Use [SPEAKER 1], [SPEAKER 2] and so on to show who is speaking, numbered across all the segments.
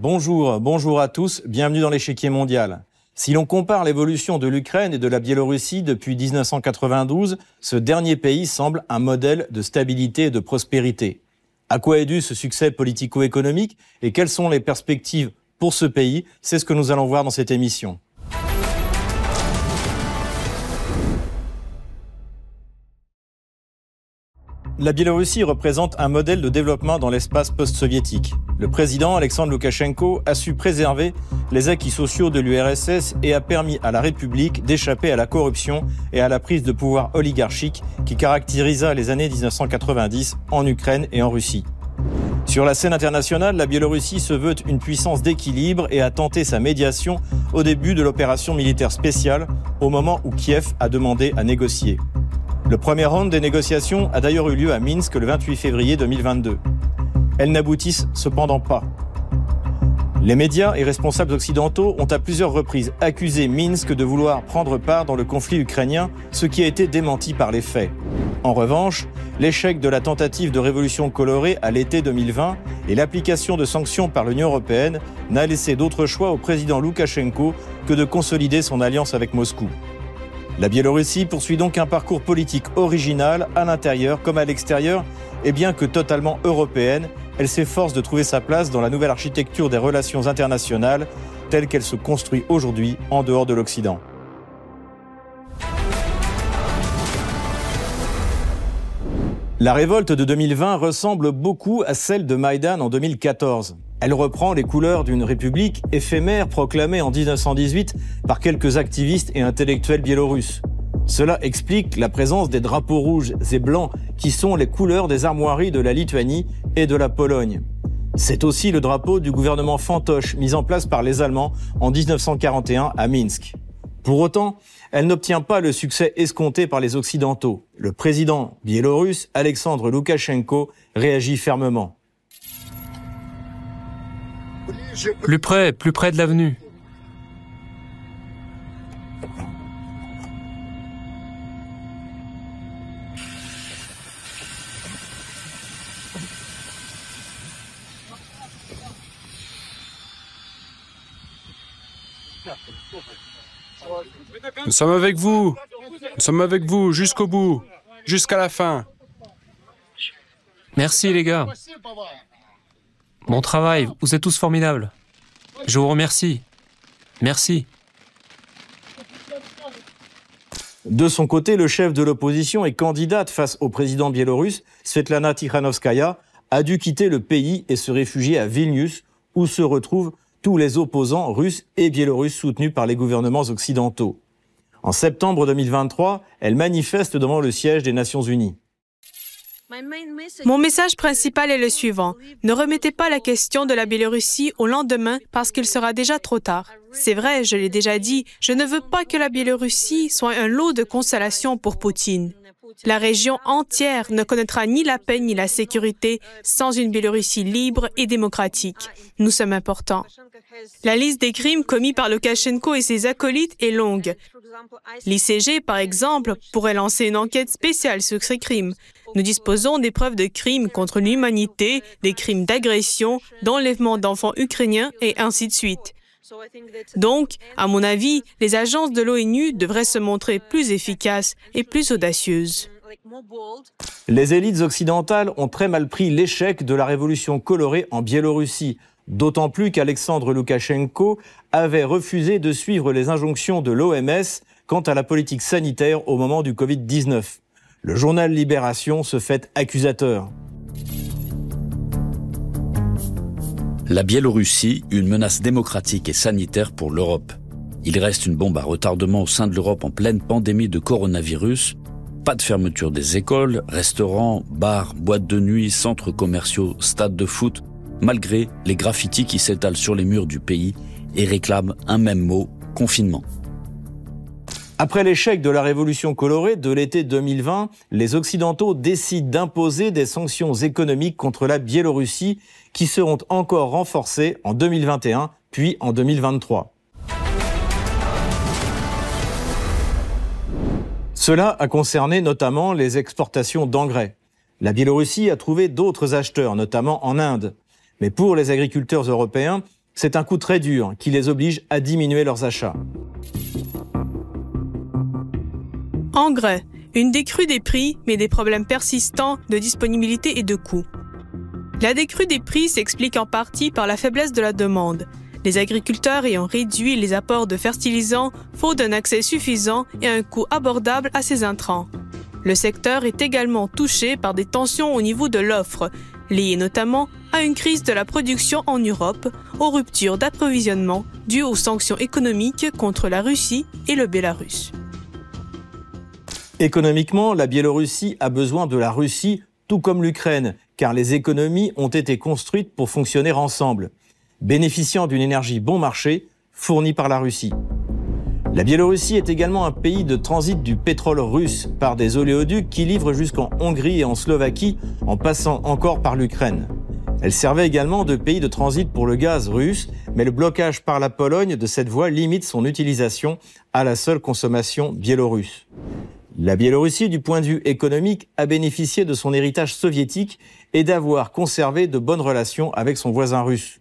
[SPEAKER 1] bonjour, bonjour à tous, bienvenue dans l'échiquier mondial. Si l'on compare l'évolution de l'Ukraine et de la Biélorussie depuis 1992, ce dernier pays semble un modèle de stabilité et de prospérité. À quoi est dû ce succès politico-économique et quelles sont les perspectives pour ce pays? C'est ce que nous allons voir dans cette émission. La Biélorussie représente un modèle de développement dans l'espace post-soviétique. Le président Alexandre Loukachenko a su préserver les acquis sociaux de l'URSS et a permis à la République d'échapper à la corruption et à la prise de pouvoir oligarchique qui caractérisa les années 1990 en Ukraine et en Russie. Sur la scène internationale, la Biélorussie se veut une puissance d'équilibre et a tenté sa médiation au début de l'opération militaire spéciale, au moment où Kiev a demandé à négocier. Le premier round des négociations a d'ailleurs eu lieu à Minsk le 28 février 2022. Elles n'aboutissent cependant pas. Les médias et responsables occidentaux ont à plusieurs reprises accusé Minsk de vouloir prendre part dans le conflit ukrainien, ce qui a été démenti par les faits. En revanche, l'échec de la tentative de révolution colorée à l'été 2020 et l'application de sanctions par l'Union européenne n'a laissé d'autre choix au président Loukachenko que de consolider son alliance avec Moscou. La Biélorussie poursuit donc un parcours politique original à l'intérieur comme à l'extérieur, et bien que totalement européenne, elle s'efforce de trouver sa place dans la nouvelle architecture des relations internationales telle qu'elle se construit aujourd'hui en dehors de l'Occident. La révolte de 2020 ressemble beaucoup à celle de Maïdan en 2014. Elle reprend les couleurs d'une république éphémère proclamée en 1918 par quelques activistes et intellectuels biélorusses. Cela explique la présence des drapeaux rouges et blancs qui sont les couleurs des armoiries de la Lituanie et de la Pologne. C'est aussi le drapeau du gouvernement fantoche mis en place par les Allemands en 1941 à Minsk. Pour autant, elle n'obtient pas le succès escompté par les Occidentaux. Le président biélorusse, Alexandre Loukachenko, réagit fermement.
[SPEAKER 2] Plus près, plus près de l'avenue. Nous sommes avec vous. Nous sommes avec vous jusqu'au bout, jusqu'à la fin. Merci les gars. Bon travail, vous êtes tous formidables. Je vous remercie. Merci.
[SPEAKER 1] De son côté, le chef de l'opposition et candidate face au président biélorusse, Svetlana Tikhanovskaya, a dû quitter le pays et se réfugier à Vilnius, où se retrouvent tous les opposants russes et biélorusses soutenus par les gouvernements occidentaux. En septembre 2023, elle manifeste devant le siège des Nations Unies.
[SPEAKER 3] Mon message principal est le suivant. Ne remettez pas la question de la Biélorussie au lendemain parce qu'il sera déjà trop tard. C'est vrai, je l'ai déjà dit, je ne veux pas que la Biélorussie soit un lot de consolation pour Poutine. La région entière ne connaîtra ni la paix ni la sécurité sans une Biélorussie libre et démocratique. Nous sommes importants. La liste des crimes commis par Lukashenko et ses acolytes est longue. L'ICG, par exemple, pourrait lancer une enquête spéciale sur ces crimes. Nous disposons des preuves de crimes contre l'humanité, des crimes d'agression, d'enlèvement d'enfants ukrainiens et ainsi de suite. Donc, à mon avis, les agences de l'ONU devraient se montrer plus efficaces et plus audacieuses.
[SPEAKER 1] Les élites occidentales ont très mal pris l'échec de la révolution colorée en Biélorussie, d'autant plus qu'Alexandre Loukachenko avait refusé de suivre les injonctions de l'OMS quant à la politique sanitaire au moment du Covid-19. Le journal Libération se fait accusateur.
[SPEAKER 4] La Biélorussie, une menace démocratique et sanitaire pour l'Europe. Il reste une bombe à retardement au sein de l'Europe en pleine pandémie de coronavirus. Pas de fermeture des écoles, restaurants, bars, boîtes de nuit, centres commerciaux, stades de foot, malgré les graffitis qui s'étalent sur les murs du pays et réclament un même mot, confinement.
[SPEAKER 1] Après l'échec de la révolution colorée de l'été 2020, les Occidentaux décident d'imposer des sanctions économiques contre la Biélorussie qui seront encore renforcées en 2021 puis en 2023. Cela a concerné notamment les exportations d'engrais. La Biélorussie a trouvé d'autres acheteurs, notamment en Inde. Mais pour les agriculteurs européens, C'est un coup très dur qui les oblige à diminuer leurs achats.
[SPEAKER 3] Engrais, une décrue des prix, mais des problèmes persistants de disponibilité et de coût. La décrue des prix s'explique en partie par la faiblesse de la demande. Les agriculteurs ayant réduit les apports de fertilisants faute d'un accès suffisant et un coût abordable à ces intrants. Le secteur est également touché par des tensions au niveau de l'offre, liées notamment à une crise de la production en Europe, aux ruptures d'approvisionnement dues aux sanctions économiques contre la Russie et le Bélarus.
[SPEAKER 1] Économiquement, la Biélorussie a besoin de la Russie, tout comme l'Ukraine, car les économies ont été construites pour fonctionner ensemble, bénéficiant d'une énergie bon marché fournie par la Russie. La Biélorussie est également un pays de transit du pétrole russe par des oléoducs qui livrent jusqu'en Hongrie et en Slovaquie en passant encore par l'Ukraine. Elle servait également de pays de transit pour le gaz russe, mais le blocage par la Pologne de cette voie limite son utilisation à la seule consommation biélorusse. La Biélorussie, du point de vue économique, a bénéficié de son héritage soviétique et d'avoir conservé de bonnes relations avec son voisin russe.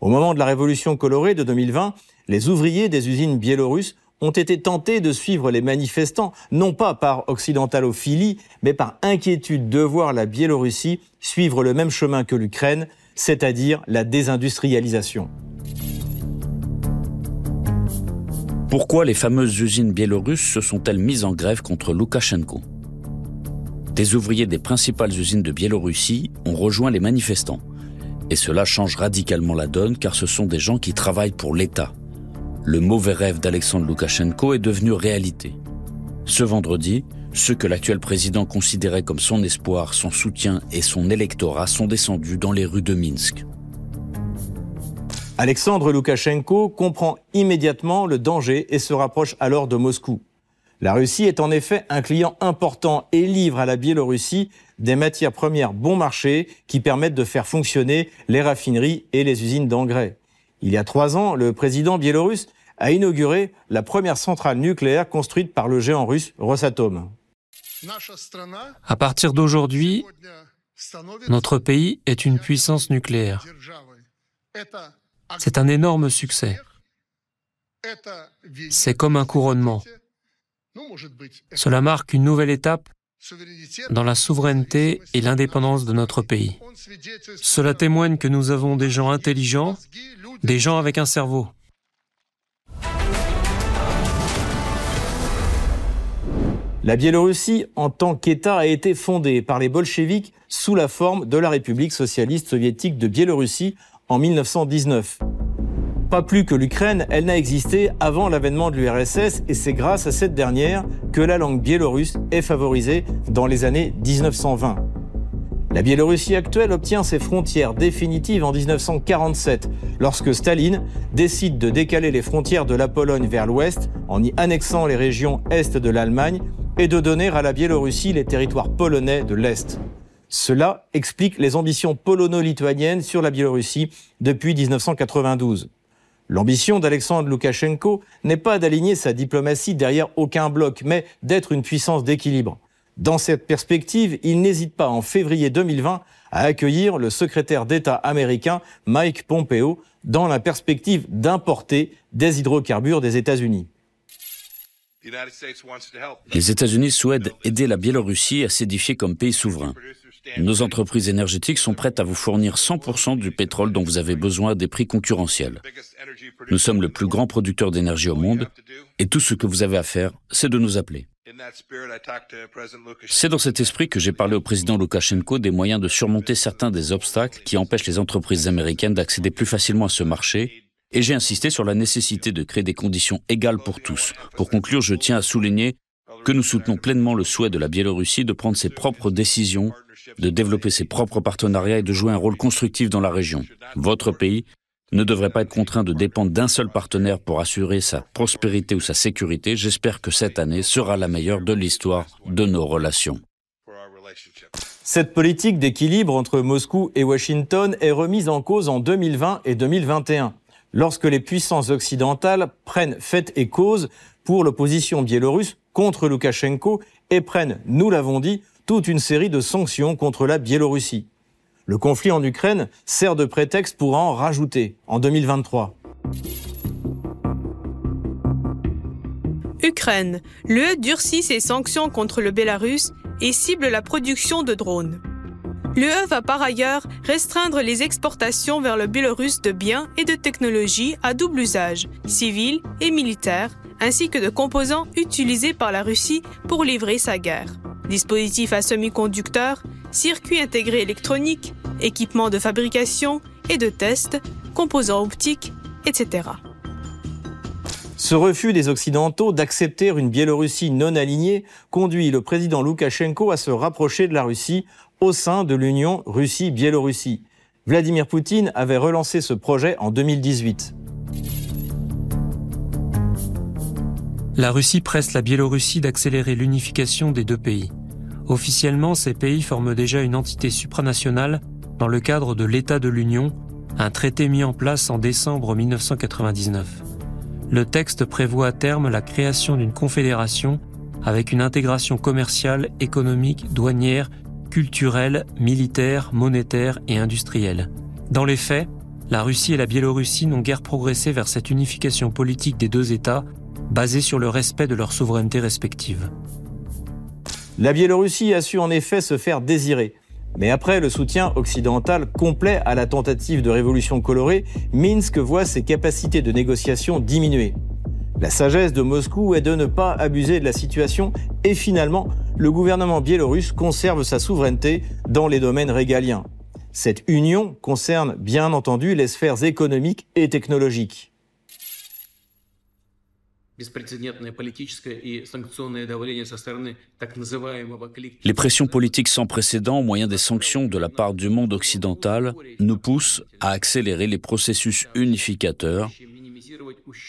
[SPEAKER 1] Au moment de la révolution colorée de 2020, les ouvriers des usines biélorusses ont été tentés de suivre les manifestants, non pas par occidentalophilie, mais par inquiétude de voir la Biélorussie suivre le même chemin que l'Ukraine, c'est-à-dire la désindustrialisation.
[SPEAKER 4] Pourquoi les fameuses usines biélorusses se sont-elles mises en grève contre Loukachenko? Des ouvriers des principales usines de Biélorussie ont rejoint les manifestants. Et cela change radicalement la donne car ce sont des gens qui travaillent pour l'État, le mauvais rêve d'Alexandre Loukachenko est devenu réalité. Ce vendredi, ceux que l'actuel président considérait comme son espoir, son soutien et son électorat sont descendus dans les rues de Minsk.
[SPEAKER 1] Alexandre Loukachenko comprend immédiatement le danger et se rapproche alors de Moscou. La Russie est en effet un client important et livre à la Biélorussie des matières premières bon marché qui permettent de faire fonctionner les raffineries et les usines d'engrais. Il y a trois ans, le président biélorusse a inauguré la première centrale nucléaire construite par le géant russe Rosatom.
[SPEAKER 2] À partir d'aujourd'hui, notre pays est une puissance nucléaire. C'est un énorme succès. C'est comme un couronnement. Cela marque une nouvelle étape dans la souveraineté et l'indépendance de notre pays. Cela témoigne que nous avons des gens intelligents, des gens avec un cerveau.
[SPEAKER 1] La Biélorussie, en tant qu'État, a été fondée par les bolcheviks sous la forme de la République socialiste soviétique de Biélorussie en 1919. Pas plus que l'Ukraine, elle n'a existé avant l'avènement de l'URSS et c'est grâce à cette dernière que la langue biélorusse est favorisée dans les années 1920. La Biélorussie actuelle obtient ses frontières définitives en 1947, lorsque Staline décide de décaler les frontières de la Pologne vers l'ouest en y annexant les régions est de l'Allemagne et de donner à la Biélorussie les territoires polonais de l'Est. Cela explique les ambitions polono-lituaniennes sur la Biélorussie depuis 1992. L'ambition d'Alexandre Loukachenko n'est pas d'aligner sa diplomatie derrière aucun bloc, mais d'être une puissance d'équilibre. Dans cette perspective, il n'hésite pas en février 2020 à accueillir le secrétaire d'État américain Mike Pompeo dans la perspective d'importer des hydrocarbures des États-Unis.
[SPEAKER 4] Les États-Unis souhaitent aider la Biélorussie à s'édifier comme pays souverain. Nos entreprises énergétiques sont prêtes à vous fournir 100% du pétrole dont vous avez besoin à des prix concurrentiels. Nous sommes le plus grand producteur d'énergie au monde et tout ce que vous avez à faire, c'est de nous appeler. C'est dans cet esprit que j'ai parlé au président Loukachenko des moyens de surmonter certains des obstacles qui empêchent les entreprises américaines d'accéder plus facilement à ce marché et j'ai insisté sur la nécessité de créer des conditions égales pour tous. Pour conclure, je tiens à souligner que nous soutenons pleinement le souhait de la Biélorussie de prendre ses propres décisions, de développer ses propres partenariats et de jouer un rôle constructif dans la région. Votre pays ne devrait pas être contraint de dépendre d'un seul partenaire pour assurer sa prospérité ou sa sécurité. J'espère que cette année sera la meilleure de l'histoire de nos relations.
[SPEAKER 1] Cette politique d'équilibre entre Moscou et Washington est remise en cause en 2020 et 2021 lorsque les puissances occidentales prennent fait et cause pour l'opposition biélorusse contre Loukachenko et prennent, nous l'avons dit, toute une série de sanctions contre la Biélorussie. Le conflit en Ukraine sert de prétexte pour en rajouter en 2023.
[SPEAKER 3] Ukraine. L'UE durcit ses sanctions contre le Bélarus et cible la production de drones. L'UE va par ailleurs restreindre les exportations vers le Bélarus de biens et de technologies à double usage, civils et militaires, ainsi que de composants utilisés par la Russie pour livrer sa guerre. Dispositifs à semi-conducteurs, circuits intégrés électroniques, équipements de fabrication et de test, composants optiques, etc.
[SPEAKER 1] Ce refus des Occidentaux d'accepter une Biélorussie non alignée conduit le président Loukachenko à se rapprocher de la Russie au sein de l'Union Russie-Biélorussie. Vladimir Poutine avait relancé ce projet en 2018.
[SPEAKER 2] La Russie presse la Biélorussie d'accélérer l'unification des deux pays. Officiellement, ces pays forment déjà une entité supranationale dans le cadre de l'État de l'Union, un traité mis en place en décembre 1999 le texte prévoit à terme la création d'une confédération avec une intégration commerciale, économique, douanière, culturelle, militaire, monétaire et industrielle. Dans les faits, la Russie et la Biélorussie n'ont guère progressé vers cette unification politique des deux États, basée sur le respect de leur souveraineté respective.
[SPEAKER 1] La Biélorussie a su en effet se faire désirer. Mais après le soutien occidental complet à la tentative de révolution colorée, Minsk voit ses capacités de négociation diminuer. La sagesse de Moscou est de ne pas abuser de la situation et finalement, le gouvernement biélorusse conserve sa souveraineté dans les domaines régaliens. Cette union concerne bien entendu les sphères économiques et technologiques.
[SPEAKER 4] Les pressions politiques sans précédent au moyen des sanctions de la part du monde occidental nous poussent à accélérer les processus unificateurs,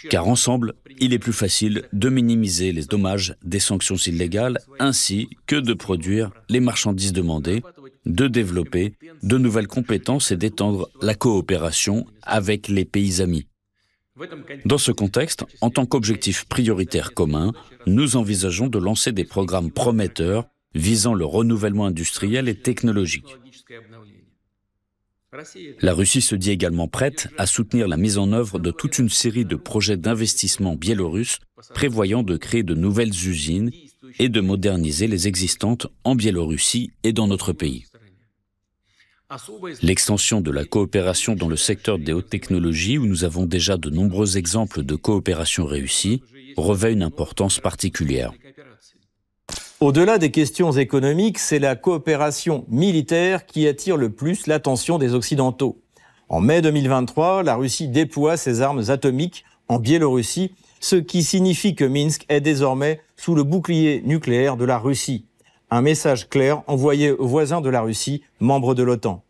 [SPEAKER 4] car ensemble, il est plus facile de minimiser les dommages des sanctions illégales ainsi que de produire les marchandises demandées, de développer de nouvelles compétences et d'étendre la coopération avec les pays amis. Dans ce contexte, en tant qu'objectif prioritaire commun, nous envisageons de lancer des programmes prometteurs visant le renouvellement industriel et technologique. La Russie se dit également prête à soutenir la mise en œuvre de toute une série de projets d'investissement biélorusses prévoyant de créer de nouvelles usines et de moderniser les existantes en Biélorussie et dans notre pays. L'extension de la coopération dans le secteur des hautes technologies, où nous avons déjà de nombreux exemples de coopération réussie, revêt une importance particulière.
[SPEAKER 1] Au-delà des questions économiques, c'est la coopération militaire qui attire le plus l'attention des Occidentaux. En mai 2023, la Russie déploie ses armes atomiques en Biélorussie, ce qui signifie que Minsk est désormais sous le bouclier nucléaire de la Russie. Un message clair envoyé aux voisins de la Russie, membres de l'OTAN.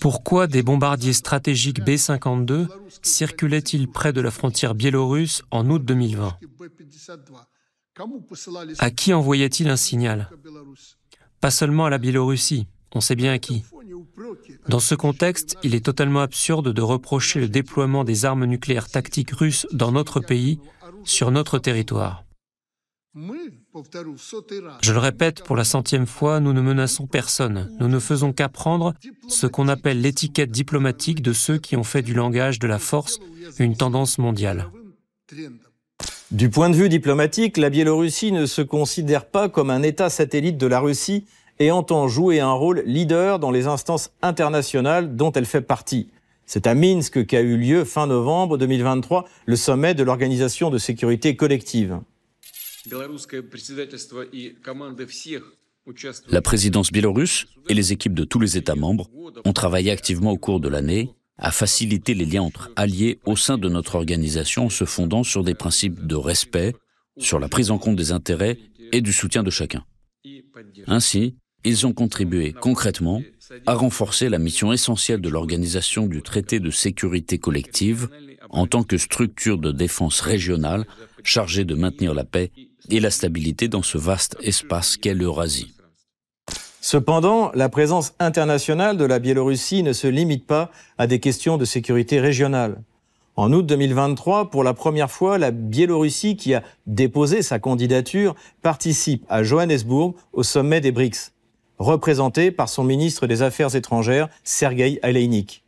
[SPEAKER 2] Pourquoi des bombardiers stratégiques B-52 circulaient-ils près de la frontière biélorusse en août 2020 À qui envoyait-il un signal? Pas seulement à la Biélorussie, on sait bien à qui. Dans ce contexte, il est totalement absurde de reprocher le déploiement des armes nucléaires tactiques russes dans notre pays, sur notre territoire. Je le répète pour la centième fois, nous ne menaçons personne. Nous ne faisons qu'apprendre ce qu'on appelle l'étiquette diplomatique de ceux qui ont fait du langage de la force une tendance mondiale.
[SPEAKER 1] Du point de vue diplomatique, la Biélorussie ne se considère pas comme un État satellite de la Russie et entend jouer un rôle leader dans les instances internationales dont elle fait partie. C'est à Minsk qu'a eu lieu fin novembre 2023 le sommet de l'Organisation de sécurité collective.
[SPEAKER 4] La présidence biélorusse et les équipes de tous les États membres ont travaillé activement au cours de l'année à faciliter les liens entre alliés au sein de notre organisation en se fondant sur des principes de respect, sur la prise en compte des intérêts et du soutien de chacun. Ainsi, ils ont contribué concrètement à renforcer la mission essentielle de l'organisation du traité de sécurité collective en tant que structure de défense régionale chargée de maintenir la paix et la stabilité dans ce vaste espace qu'est l'Eurasie.
[SPEAKER 1] Cependant, la présence internationale de la Biélorussie ne se limite pas à des questions de sécurité régionale. En août 2023, pour la première fois, la Biélorussie, qui a déposé sa candidature, participe à Johannesburg au sommet des BRICS. représenté par son ministre des Affaires étrangères, Sergei Aleinik.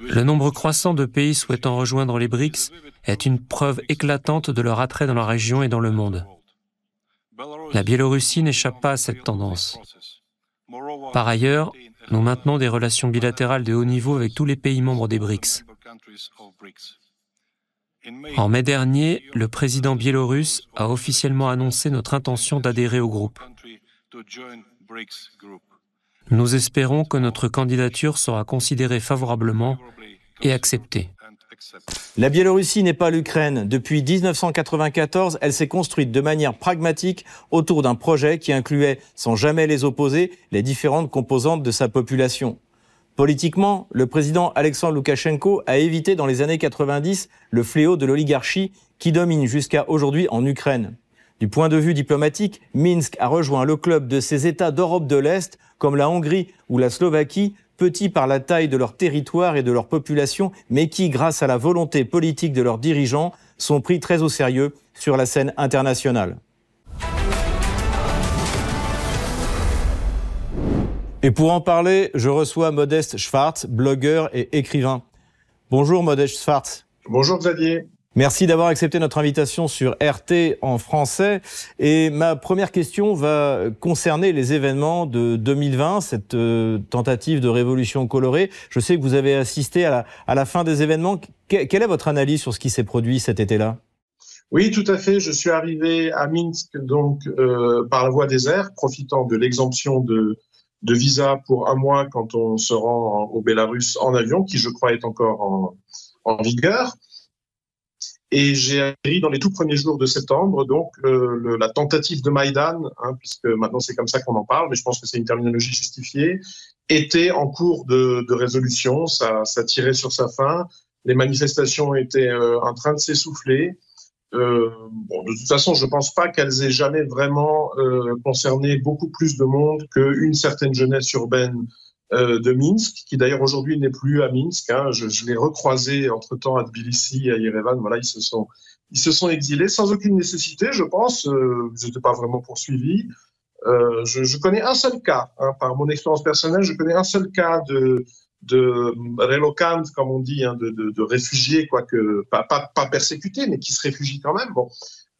[SPEAKER 2] Le nombre croissant de pays souhaitant rejoindre les BRICS est une preuve éclatante de leur attrait dans la région et dans le monde. La Biélorussie n'échappe pas à cette tendance. Par ailleurs, nous maintenons des relations bilatérales de haut niveau avec tous les pays membres des BRICS. En mai dernier, le président biélorusse a officiellement annoncé notre intention d'adhérer au groupe. Nous espérons que notre candidature sera considérée favorablement et acceptée.
[SPEAKER 1] La Biélorussie n'est pas l'Ukraine. Depuis 1994, elle s'est construite de manière pragmatique autour d'un projet qui incluait, sans jamais les opposer, les différentes composantes de sa population. Politiquement, le président Alexandre Loukachenko a évité dans les années 90 le fléau de l'oligarchie qui domine jusqu'à aujourd'hui en Ukraine. Du point de vue diplomatique, Minsk a rejoint le club de ces États d'Europe de l'Est, comme la Hongrie ou la Slovaquie, petits par la taille de leur territoire et de leur population, mais qui, grâce à la volonté politique de leurs dirigeants, sont pris très au sérieux sur la scène internationale. Et pour en parler, je reçois Modeste Schwartz, blogueur et écrivain. Bonjour Modeste Schwartz.
[SPEAKER 5] Bonjour Xavier.
[SPEAKER 1] Merci d'avoir accepté notre invitation sur RT en français. Et ma première question va concerner les événements de 2020, cette euh, tentative de révolution colorée. Je sais que vous avez assisté à la, fin des événements. quelle est votre analyse sur ce qui s'est produit cet été-là?
[SPEAKER 5] Oui, tout à fait. Je suis arrivé à Minsk donc euh, par la voie des airs, profitant de l'exemption de visa pour un mois quand on se rend au Bélarus en avion, qui je crois est encore en, vigueur. Et j'ai appris dans les tout premiers jours de septembre, donc la tentative de Maïdan, hein, puisque maintenant c'est comme ça qu'on en parle, mais je pense que c'est une terminologie justifiée, était en cours de, résolution, ça, tirait sur sa fin, les manifestations étaient euh, en train de s'essouffler, euh, de toute façon, je ne pense pas qu'elles aient jamais vraiment euh, concerné beaucoup plus de monde qu'une certaine jeunesse urbaine euh, de Minsk, qui d'ailleurs aujourd'hui n'est plus à Minsk. Hein. Je, l'ai recroisé entre-temps à Tbilissi et à Yerevan. Voilà, ils se sont, ils se sont exilés sans aucune nécessité, je pense. Euh, ils n'étaient pas vraiment poursuivis. Euh, je, connais un seul cas, hein, par mon expérience personnelle, je connais un seul cas de de comme on dit, hein, de, de, réfugiés, quoique pas, pas, persécutés, mais qui se réfugient quand même. Bon.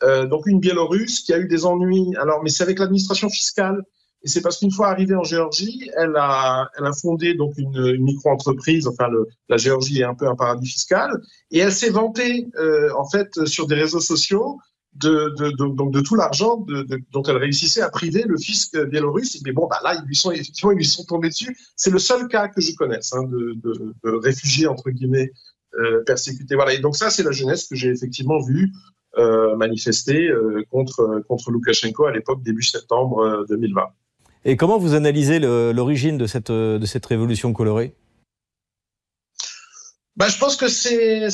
[SPEAKER 5] Euh, donc une Biélorusse qui a eu des ennuis, alors, mais c'est avec l'administration fiscale. Et c'est parce qu'une fois arrivée en Géorgie, elle a, fondé donc une, micro-entreprise. Enfin, la Géorgie est un peu un paradis fiscal, et elle s'est vantée euh, en fait sur des réseaux sociaux de, tout l'argent dont elle réussissait à priver le fisc biélorusse. Mais bon, bah là, ils lui sont effectivement ils lui sont tombés dessus. C'est le seul cas que je connaisse hein, de, réfugiés entre guillemets euh, persécutés. Voilà. Et donc ça, c'est la jeunesse que j'ai effectivement vue euh, manifester contre contre Loukachenko à l'époque début septembre 2020.
[SPEAKER 1] Et comment vous analysez l'origine de cette révolution colorée?
[SPEAKER 5] Bah, je pense que c'est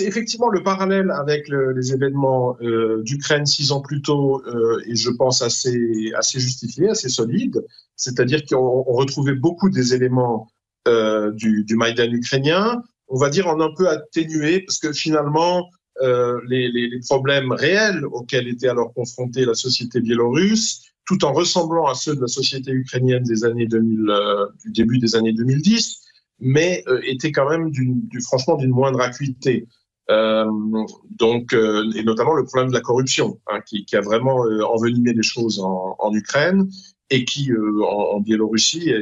[SPEAKER 5] effectivement le parallèle avec les événements euh, d'Ukraine six ans plus tôt, euh, et je pense assez, justifié, assez solide. C'est-à-dire qu'on retrouvait beaucoup des éléments euh, du, du Maïdan ukrainien, on va dire en un peu atténué, parce que finalement, les, problèmes réels auxquels était alors confrontée la société biélorusse, tout en ressemblant à ceux de la société ukrainienne des années 2000, euh, du début des années 2010, mais euh, était quand même franchement d'une moindre acuité. Euh, donc, euh, et notamment le problème de la corruption, hein, qui, a vraiment envenimé les choses en, Ukraine et qui, en, Biélorussie,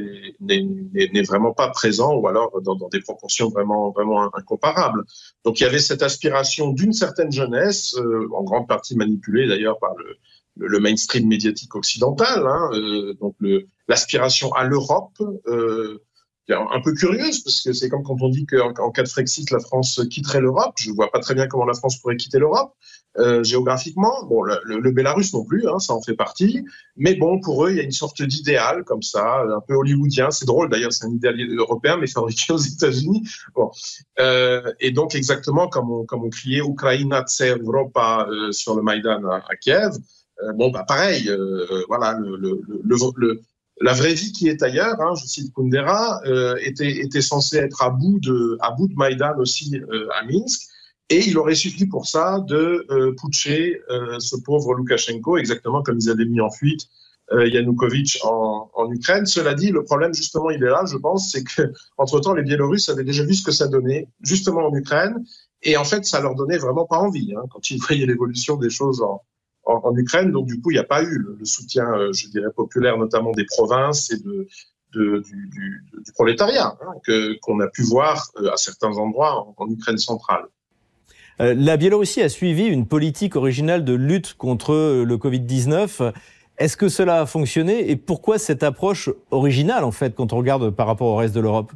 [SPEAKER 5] n'est vraiment pas présent ou alors dans, des proportions vraiment incomparables. Donc, il y avait cette aspiration d'une certaine jeunesse, en grande partie manipulée d'ailleurs par le, le, mainstream médiatique occidental, hein, donc l'aspiration à l'Europe. Euh, un peu curieuse, parce que c'est comme quand on dit qu'en cas de Frexit, la France quitterait l'Europe. Je ne vois pas très bien comment la France pourrait quitter l'Europe. Euh, géographiquement, bon, le, le, Bélarus non plus, hein, ça en fait partie. Mais bon, pour eux, il y a une sorte d'idéal comme ça, un peu hollywoodien. C'est drôle d'ailleurs, c'est un idéal européen, mais fabriqué aux États-Unis. Bon. Euh, et donc exactement comme on, comme on criait Ukraina tse Europa euh, sur le Maïdan à Kiev. Euh, bon, bah pareil, euh, voilà, le, le, la vraie vie qui est ailleurs, hein, je cite Kundera, euh, était, était censée être à bout de, à Maïdan aussi euh, à Minsk. Et il aurait suffi pour ça de euh, putcher euh, ce pauvre Loukachenko, exactement comme ils avaient mis en fuite Yanukovych en, Ukraine. Cela dit, le problème justement, il est là, je pense, c'est que entre temps, les Biélorusses avaient déjà vu ce que ça donnait justement en Ukraine, et en fait, ça leur donnait vraiment pas envie hein, quand ils voyaient l'évolution des choses en, en, Ukraine. Donc du coup, il n'y a pas eu le, soutien, je dirais, populaire, notamment des provinces et de, du, prolétariat hein, qu'on a pu voir à certains endroits en, en Ukraine centrale.
[SPEAKER 1] Euh, la Biélorussie a suivi une politique originale de lutte contre le Covid-19. Est-ce que cela a fonctionné et pourquoi cette approche originale, en fait, quand on regarde par rapport au reste de l'Europe?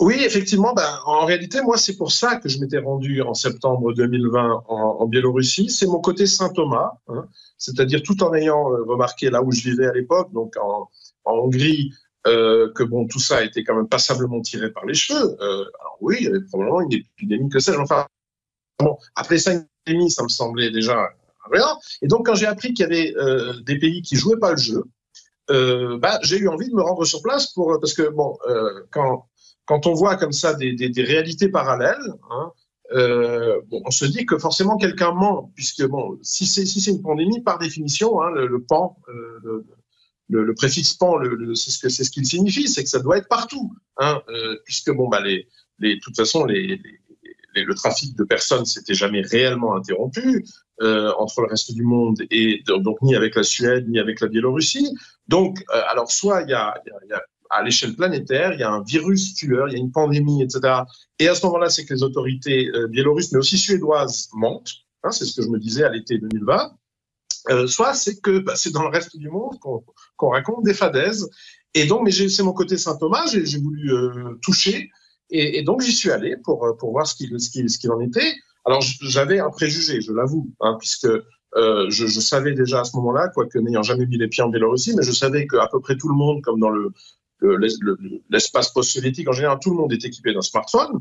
[SPEAKER 5] Oui, effectivement. Ben, en réalité, moi, c'est pour ça que je m'étais rendu en septembre 2020 en, en Biélorussie. C'est mon côté Saint Thomas, hein, c'est-à-dire tout en ayant euh, remarqué là où je vivais à l'époque, donc en, en Hongrie, euh, que bon, tout ça a été quand même passablement tiré par les cheveux. Euh, alors oui, il y avait probablement une épidémie que sais-je. Enfin, Bon, après cinq demi, ça me semblait déjà rien. Et donc, quand j'ai appris qu'il y avait euh, des pays qui jouaient pas le jeu, euh, bah, j'ai eu envie de me rendre sur place pour parce que bon, euh, quand quand on voit comme ça des, des, des réalités parallèles, hein, euh, bon, on se dit que forcément quelqu'un ment, puisque bon, si c'est si une pandémie, par définition, hein, le, le, pan, euh, le, le, préfixe pan, c'est ce que ce qu'il signifie, c'est que ça doit être partout, hein, euh, puisque bon bah les les de toute façon les, les le trafic de personnes s'était jamais réellement interrompu euh, entre le reste du monde et donc ni avec la Suède ni avec la Biélorussie. Donc, euh, alors soit il y a, y a, à l'échelle planétaire, il y a un virus tueur, il y a une pandémie, etc. Et à ce moment-là, c'est que les autorités euh, biélorusses, mais aussi suédoises, mentent. Hein, c'est ce que je me disais à l'été 2020. Euh, soit c'est que bah, c'est dans le reste du monde qu'on qu raconte des fadaises. Et donc, mais c'est mon côté Saint Thomas, j'ai voulu euh, toucher et, donc j'y suis allé pour, voir ce qu'il en était. Alors j'avais un préjugé, je l'avoue, hein, puisque je, je, savais déjà à ce moment-là, quoique n'ayant jamais mis les pieds en Biélorussie, mais je savais qu'à peu près tout le monde, comme dans le, l'espace post-soviétique en général, tout le monde est équipé d'un smartphone.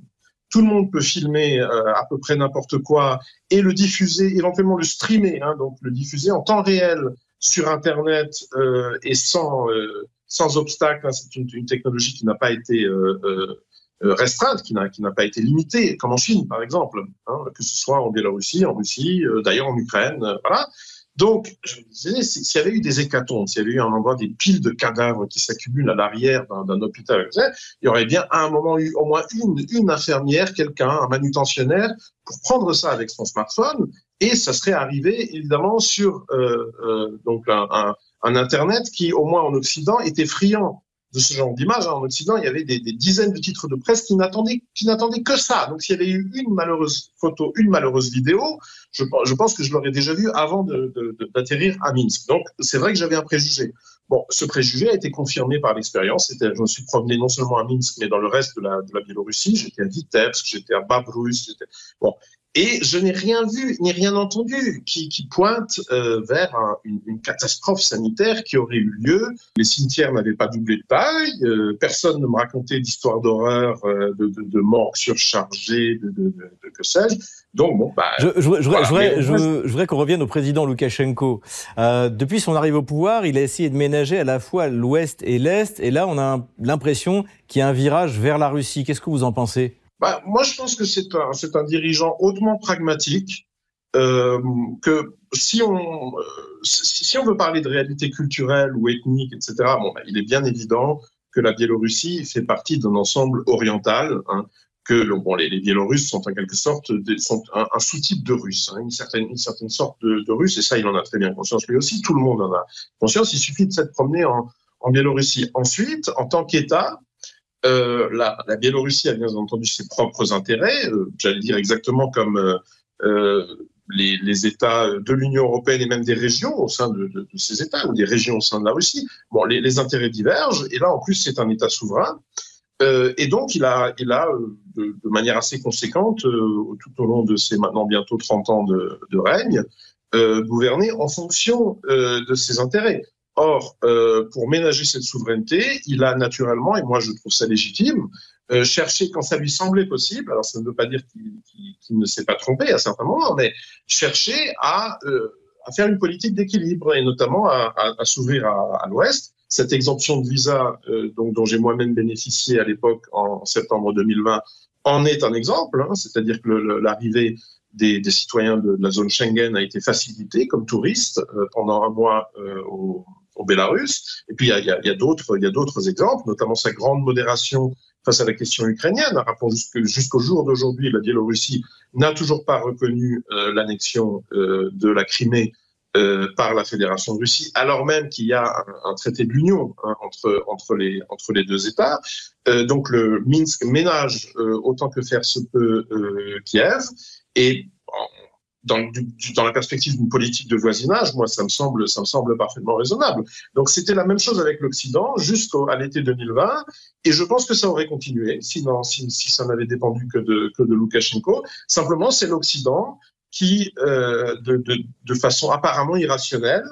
[SPEAKER 5] Tout le monde peut filmer euh, à peu près n'importe quoi et le diffuser, éventuellement le streamer, hein, donc le diffuser en temps réel sur Internet euh, et sans, euh, obstacle. Hein, c'est une, technologie qui n'a pas été euh, restreinte, qui n'a, pas été limitée, comme en Chine, par exemple, hein, que ce soit en Biélorussie, en Russie, d'ailleurs en Ukraine, voilà. Donc, je me disais, s'il y avait eu des hécatombes, s'il y avait eu un endroit des piles de cadavres qui s'accumulent à l'arrière d'un, hôpital, il y aurait bien à un moment eu au moins une, une infirmière, quelqu'un, un manutentionnaire, pour prendre ça avec son smartphone, et ça serait arrivé évidemment sur euh, euh, donc un, un, un Internet qui, au moins en Occident, était friand de ce genre d'image. Hein. En Occident, il y avait des, dizaines de titres de presse qui n'attendaient, qui n'attendaient que ça. Donc, s'il y avait eu une malheureuse photo, une malheureuse vidéo, je, pense que je l'aurais déjà vu avant d'atterrir à Minsk. Donc, c'est vrai que j'avais un préjugé. Bon, ce préjugé a été confirmé par l'expérience. C'était, je me suis promené non seulement à Minsk, mais dans le reste de la, Biélorussie. J'étais à Vitebsk, j'étais à Babrus. J'étais... Bon, et je n'ai rien vu ni rien entendu qui, qui pointe euh, vers un, une, une, catastrophe sanitaire qui aurait eu lieu. Les cimetières n'avaient pas doublé de taille, euh, personne ne me racontait d'histoires d'horreur, euh, de, de, de morts surchargées, de, de, de que sais-je. Donc bon, bah,
[SPEAKER 1] je, je, je, voilà, voudrais, je, voudrais qu'on revienne au président Loukachenko. Euh, depuis son arrivée au pouvoir, il a essayé de ménager à la fois l'Ouest et l'Est, et là, on a l'impression qu'il y a un virage vers la Russie. Qu'est-ce que vous en pensez?
[SPEAKER 5] Bah, moi, je pense que c'est un, un dirigeant hautement pragmatique. Euh, que si on, si on veut parler de réalité culturelle ou ethnique, etc., bon, bah, il est bien évident que la Biélorussie fait partie d'un ensemble oriental, hein, que bon, les, les, Biélorusses sont en quelque sorte des, sont un, un sous-type de Russes, hein, une, certaine, une certaine sorte de, de Russe, et ça, il en a très bien conscience lui aussi, tout le monde en a conscience, il suffit de s'être promené en, en Biélorussie. Ensuite, en tant qu'État, euh, la, Biélorussie a bien entendu ses propres intérêts, euh, j'allais dire exactement comme euh, les, États de l'Union européenne et même des régions au sein de, ces États ou des régions au sein de la Russie. Bon, les, intérêts divergent et là en plus c'est un État souverain. Et donc, il a, il a de, manière assez conséquente, tout au long de ses maintenant bientôt 30 ans de règne, gouverné en fonction de ses intérêts. Or, euh, pour ménager cette souveraineté, il a naturellement, et moi je trouve ça légitime, euh, cherché quand ça lui semblait possible, alors ça ne veut pas dire qu'il qu qu ne s'est pas trompé à certains moments, mais chercher à, euh, à faire une politique d'équilibre et notamment à, à, à s'ouvrir à, l'Ouest. Cette exemption de visa euh, donc, dont j'ai moi-même bénéficié à l'époque en, septembre 2020 en est un exemple, hein, c'est-à-dire que l'arrivée des, des, citoyens de, de, la zone Schengen a été facilitée comme touristes euh, pendant un mois au au Bélarus. Et puis il y a, d'autres, exemples, notamment sa grande modération face à la question ukrainienne. Rappelons jusqu'au jour d'aujourd'hui, la Biélorussie n'a toujours pas reconnu euh, l'annexion euh, de la Crimée euh, par la Fédération de Russie, alors même qu'il y a un, traité de l'Union hein, entre, les, entre les deux États. Donc le Minsk ménage autant que faire se peut Kiev. Et dans, la perspective d'une politique de voisinage, moi, ça me semble, ça me semble parfaitement raisonnable. Donc, c'était la même chose avec l'Occident jusqu'à l'été 2020, et je pense que ça aurait continué si, si, ça n'avait dépendu que de, que de Loukachenko. Simplement, c'est l'Occident qui, euh, de, de, de, façon apparemment irrationnelle,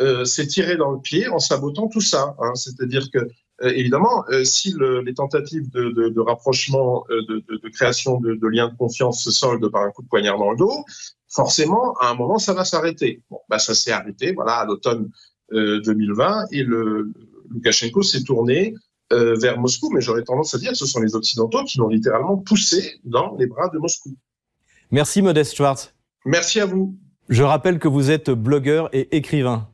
[SPEAKER 5] euh, s'est tiré dans le pied en sabotant tout ça. Hein. C'est-à-dire que, euh, évidemment, si le, les tentatives de, de rapprochement, euh, de, création de, liens de confiance se soldent par un coup de poignard dans le dos, forcément, à un moment, ça va s'arrêter. Bon, bah, ça s'est arrêté, voilà, à l'automne 2020, et le, Loukachenko s'est tourné vers Moscou, mais j'aurais tendance à dire que ce sont les Occidentaux qui l'ont littéralement poussé dans les bras de Moscou.
[SPEAKER 1] Merci Modeste Schwartz.
[SPEAKER 5] Merci à vous.
[SPEAKER 1] Je rappelle que vous êtes blogueur et écrivain.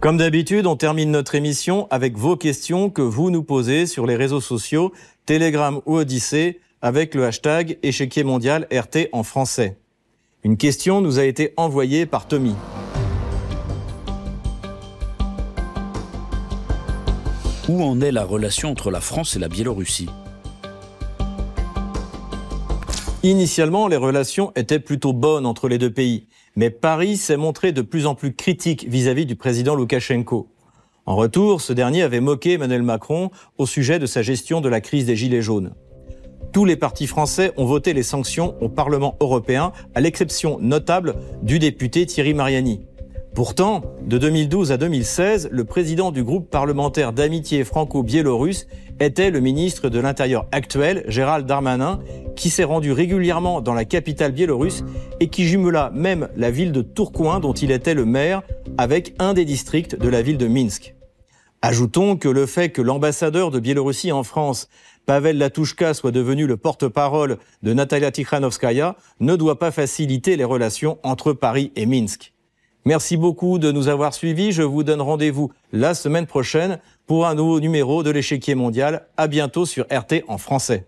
[SPEAKER 1] Comme d'habitude, on termine notre émission avec vos questions que vous nous posez sur les réseaux sociaux, Telegram ou Odyssée, avec le hashtag échiquier mondial RT en français. Une question nous a été envoyée par Tommy.
[SPEAKER 4] Où en est la relation entre la France et la Biélorussie?
[SPEAKER 1] Initialement, les relations étaient plutôt bonnes entre les deux pays, mais Paris s'est montré de plus en plus critique vis-à-vis du président Loukachenko. En retour, ce dernier avait moqué Emmanuel Macron au sujet de sa gestion de la crise des Gilets jaunes. Tous les partis français ont voté les sanctions au Parlement européen, à l'exception notable du député Thierry Mariani. Pourtant, de 2012 à 2016, le président du groupe parlementaire d'amitié franco-biélorusse était le ministre de l'Intérieur actuel, Gérald Darmanin, qui s'est rendu régulièrement dans la capitale biélorusse et qui jumela même la ville de Tourcoing dont il était le maire avec un des districts de la ville de Minsk. Ajoutons que le fait que l'ambassadeur de Biélorussie en France, Pavel Latouchka, soit devenu le porte-parole de Natalia Tikhanovskaya ne doit pas faciliter les relations entre Paris et Minsk. Merci beaucoup de nous avoir suivis. Je vous donne rendez-vous la semaine prochaine pour un nouveau numéro de l'échiquier mondial. À bientôt sur RT en français.